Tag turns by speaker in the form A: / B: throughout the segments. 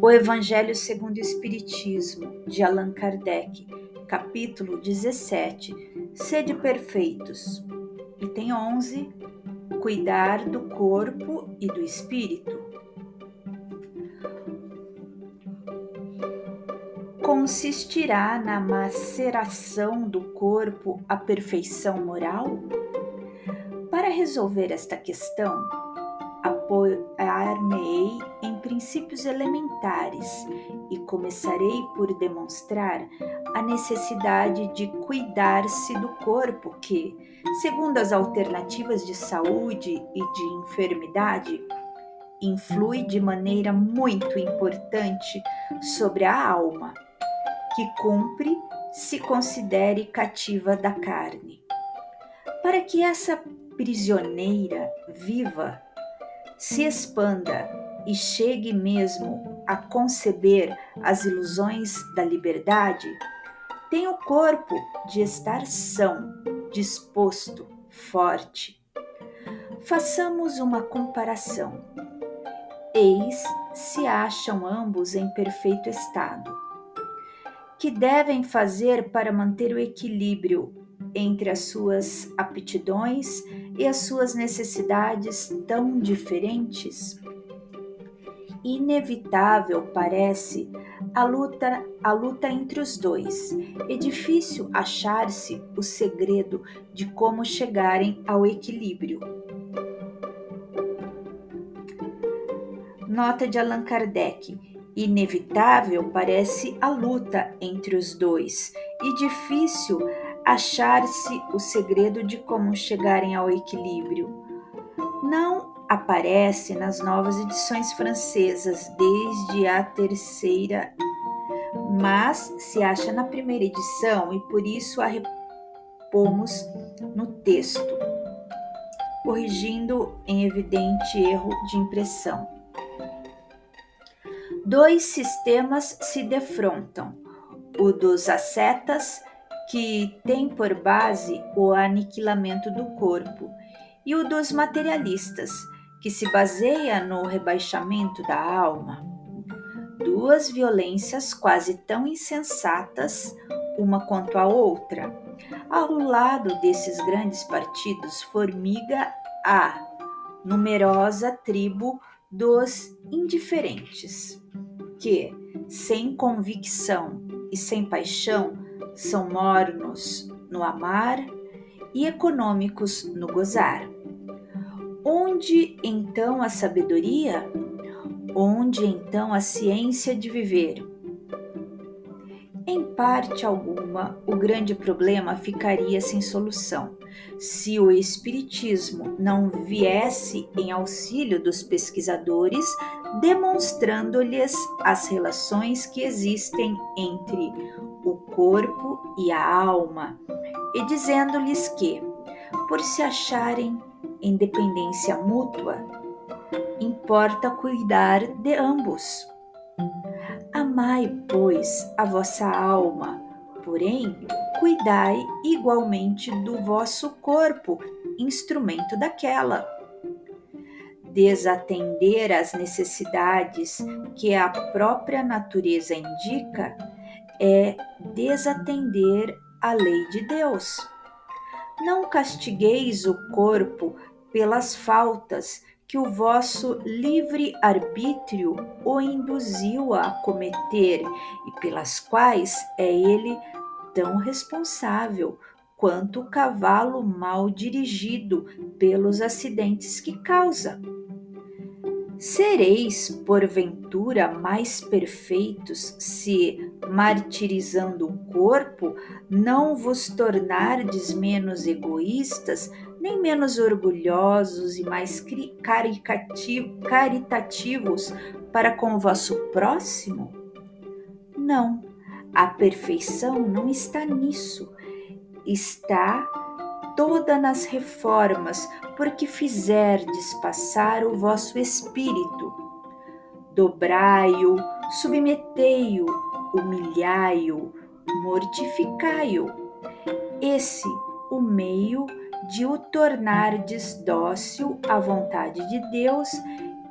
A: O Evangelho segundo o Espiritismo, de Allan Kardec, capítulo 17. Sede perfeitos. Item 11. Cuidar do corpo e do espírito. Consistirá na maceração do corpo a perfeição moral? Para resolver esta questão, apoiar-me-ei em princípios elementares e começarei por demonstrar a necessidade de cuidar-se do corpo que, segundo as alternativas de saúde e de enfermidade, influi de maneira muito importante sobre a alma, que cumpre se considere cativa da carne. Para que essa prisioneira viva se expanda e chegue mesmo a conceber as ilusões da liberdade, tem o corpo de estar são, disposto, forte. Façamos uma comparação. Eis se acham ambos em perfeito estado. Que devem fazer para manter o equilíbrio entre as suas aptidões e as suas necessidades tão diferentes? Inevitável parece a luta, a luta entre os dois. É difícil achar-se o segredo de como chegarem ao equilíbrio. Nota de Allan Kardec. Inevitável parece a luta entre os dois e difícil achar-se o segredo de como chegarem ao equilíbrio. Não aparece nas novas edições francesas desde a terceira, mas se acha na primeira edição e por isso a repomos no texto, corrigindo em evidente erro de impressão. Dois sistemas se defrontam: o dos ascetas que tem por base o aniquilamento do corpo, e o dos materialistas, que se baseia no rebaixamento da alma. Duas violências quase tão insensatas, uma quanto a outra. Ao lado desses grandes partidos formiga a numerosa tribo dos indiferentes, que, sem convicção e sem paixão, são mornos no amar e econômicos no gozar. Onde então a sabedoria? Onde então a ciência de viver? Em parte alguma, o grande problema ficaria sem solução se o Espiritismo não viesse em auxílio dos pesquisadores, demonstrando-lhes as relações que existem entre o corpo e a alma, e dizendo-lhes que, por se acharem em dependência mútua, importa cuidar de ambos. Amai, pois, a vossa alma, porém, cuidai igualmente do vosso corpo, instrumento daquela. Desatender às necessidades que a própria natureza indica é desatender a lei de Deus. Não castigueis o corpo pelas faltas que o vosso livre arbítrio o induziu a cometer e pelas quais é ele tão responsável quanto o cavalo mal dirigido pelos acidentes que causa. Sereis, porventura, mais perfeitos se, martirizando o corpo, não vos tornardes menos egoístas, nem menos orgulhosos e mais caritativos para com o vosso próximo? Não, a perfeição não está nisso, está toda nas reformas, porque fizerdes passar o vosso espírito. Dobrai-o, submetei-o, humilhai-o, mortificai-o. Esse o meio de o tornardes dócil à vontade de Deus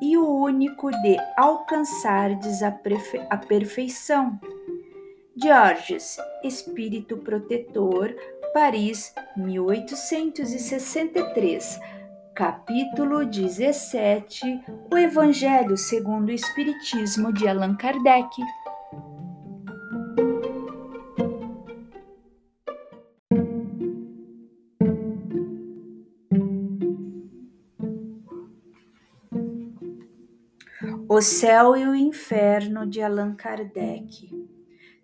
A: e o único de alcançardes a, a perfeição. Georges, Espírito Protetor, Paris, 1863. Capítulo 17 O Evangelho segundo o Espiritismo de Allan Kardec. O Céu e o Inferno de Allan Kardec.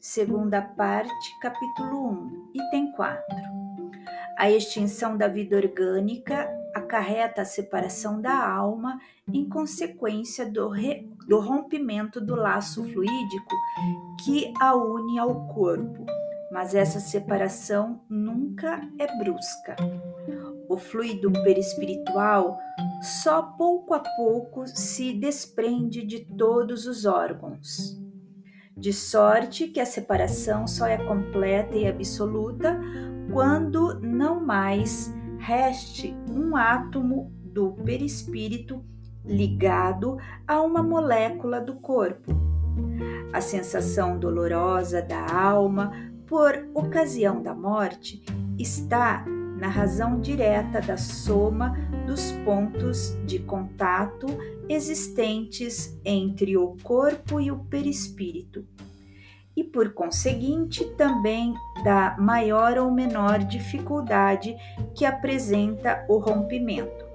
A: Segunda parte, capítulo 1, item 4. A extinção da vida orgânica acarreta a separação da alma em consequência do, re, do rompimento do laço fluídico que a une ao corpo, mas essa separação nunca é brusca. O fluido perispiritual só pouco a pouco se desprende de todos os órgãos. De sorte que a separação só é completa e absoluta quando não mais reste um átomo do perispírito ligado a uma molécula do corpo. A sensação dolorosa da alma por ocasião da morte está na razão direta da soma dos pontos de contato existentes entre o corpo e o perispírito, e por conseguinte também da maior ou menor dificuldade que apresenta o rompimento.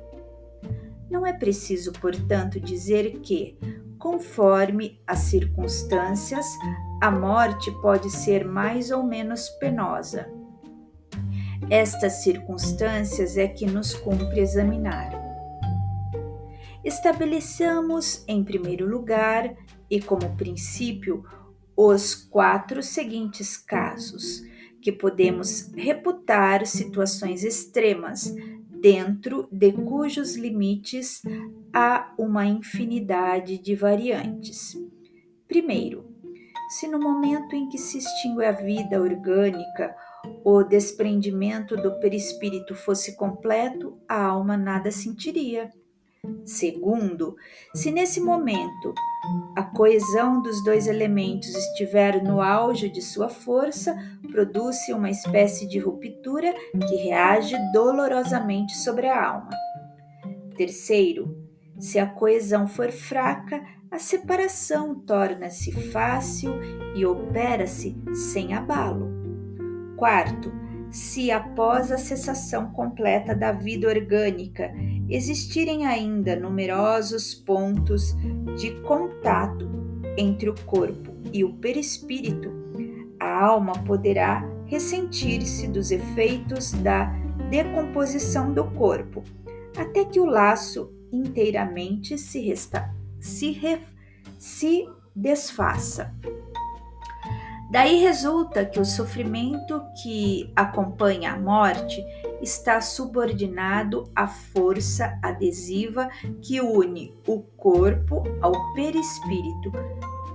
A: Não é preciso, portanto, dizer que, conforme as circunstâncias, a morte pode ser mais ou menos penosa estas circunstâncias é que nos cumpre examinar. Estabeleçamos, em primeiro lugar, e como princípio, os quatro seguintes casos, que podemos reputar situações extremas, dentro de cujos limites há uma infinidade de variantes. Primeiro, se no momento em que se extingue a vida orgânica o desprendimento do perispírito fosse completo, a alma nada sentiria. Segundo, se nesse momento a coesão dos dois elementos estiver no auge de sua força, produz-se uma espécie de ruptura que reage dolorosamente sobre a alma. Terceiro, se a coesão for fraca, a separação torna-se fácil e opera-se sem abalo. Quarto, se após a cessação completa da vida orgânica existirem ainda numerosos pontos de contato entre o corpo e o perispírito, a alma poderá ressentir-se dos efeitos da decomposição do corpo, até que o laço inteiramente se, resta se, se desfaça. Daí resulta que o sofrimento que acompanha a morte está subordinado à força adesiva que une o corpo ao perispírito,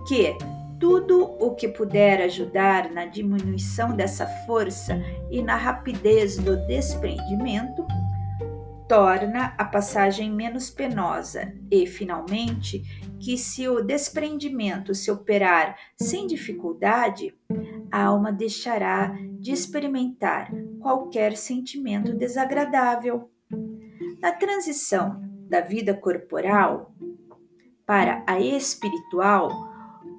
A: que tudo o que puder ajudar na diminuição dessa força e na rapidez do desprendimento torna a passagem menos penosa e, finalmente, que se o desprendimento se operar sem dificuldade, a alma deixará de experimentar qualquer sentimento desagradável. Na transição da vida corporal para a espiritual,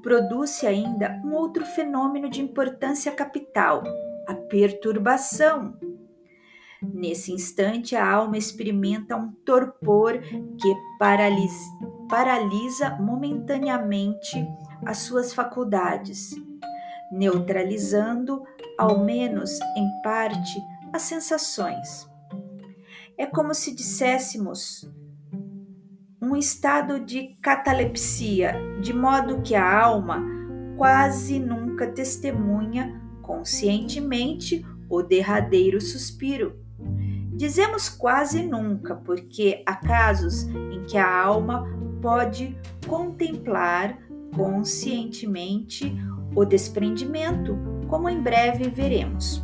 A: produz-se ainda um outro fenômeno de importância capital, a perturbação Nesse instante, a alma experimenta um torpor que paralisa, paralisa momentaneamente as suas faculdades, neutralizando, ao menos em parte, as sensações. É como se disséssemos um estado de catalepsia, de modo que a alma quase nunca testemunha conscientemente o derradeiro suspiro Dizemos quase nunca, porque há casos em que a alma pode contemplar conscientemente o desprendimento, como em breve veremos.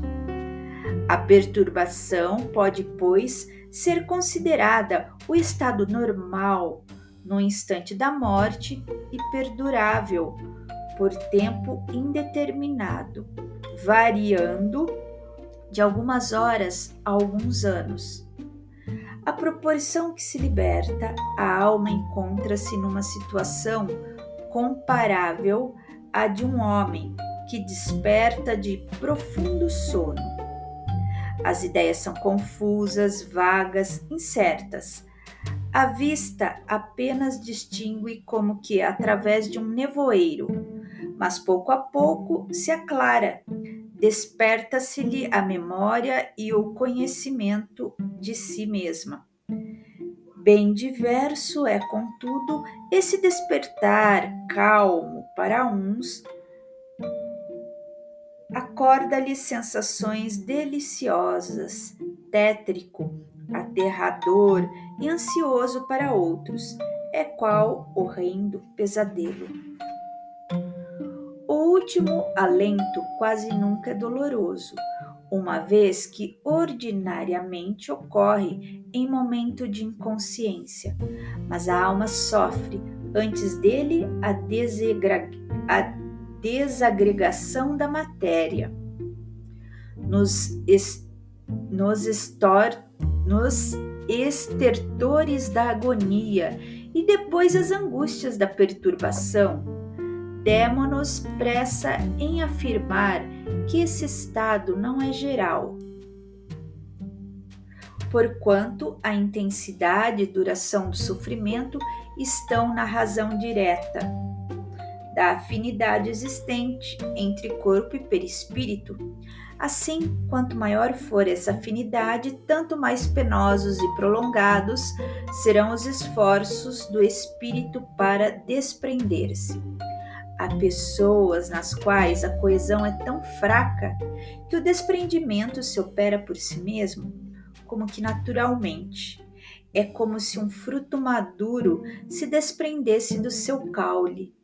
A: A perturbação pode, pois, ser considerada o estado normal no instante da morte e perdurável por tempo indeterminado, variando de algumas horas a alguns anos. À proporção que se liberta, a alma encontra-se numa situação comparável à de um homem que desperta de profundo sono. As ideias são confusas, vagas, incertas. A vista apenas distingue como que através de um nevoeiro, mas pouco a pouco se aclara, desperta-se-lhe a memória e o conhecimento de si mesma. Bem diverso é, contudo, esse despertar calmo para uns, acorda-lhe sensações deliciosas, tétrico, aterrador e ansioso para outros, é qual horrendo pesadelo. Último alento quase nunca é doloroso, uma vez que ordinariamente ocorre em momento de inconsciência, mas a alma sofre antes dele a, a desagregação da matéria. Nos, est nos, estor nos estertores da agonia e depois as angústias da perturbação, demos-nos pressa em afirmar que esse estado não é geral, porquanto a intensidade e duração do sofrimento estão na razão direta da afinidade existente entre corpo e perispírito. Assim, quanto maior for essa afinidade, tanto mais penosos e prolongados serão os esforços do espírito para desprender-se. Há pessoas nas quais a coesão é tão fraca que o desprendimento se opera por si mesmo, como que naturalmente. É como se um fruto maduro se desprendesse do seu caule.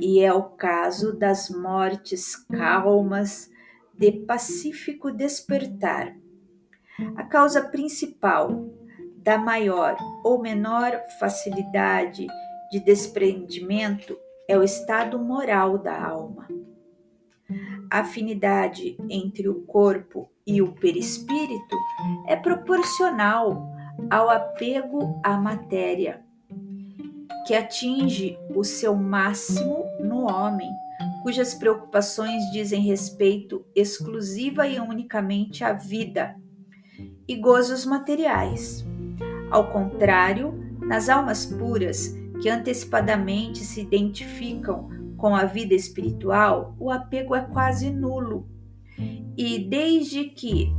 A: E é o caso das mortes calmas de pacífico despertar. A causa principal da maior ou menor facilidade de desprendimento é o estado moral da alma. A afinidade entre o corpo e o perispírito é proporcional ao apego à matéria, que atinge o seu máximo no homem, cujas preocupações dizem respeito exclusiva e unicamente à vida e gozos materiais. Ao contrário, nas almas puras, que antecipadamente se identificam com a vida espiritual, o apego é quase nulo. E desde que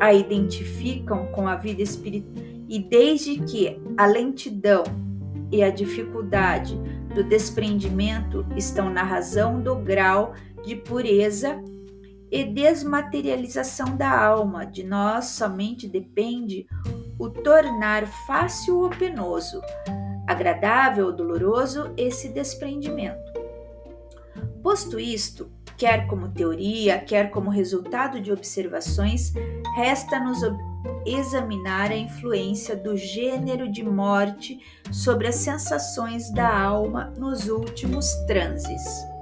A: a identificam com a vida espiritual, e desde que a lentidão e a dificuldade do desprendimento estão na razão do grau de pureza e desmaterialização da alma, de nós somente depende o tornar fácil ou penoso, agradável ou doloroso esse desprendimento. Posto isto, quer como teoria, quer como resultado de observações, resta-nos examinar a influência do gênero de morte sobre as sensações da alma nos últimos transes.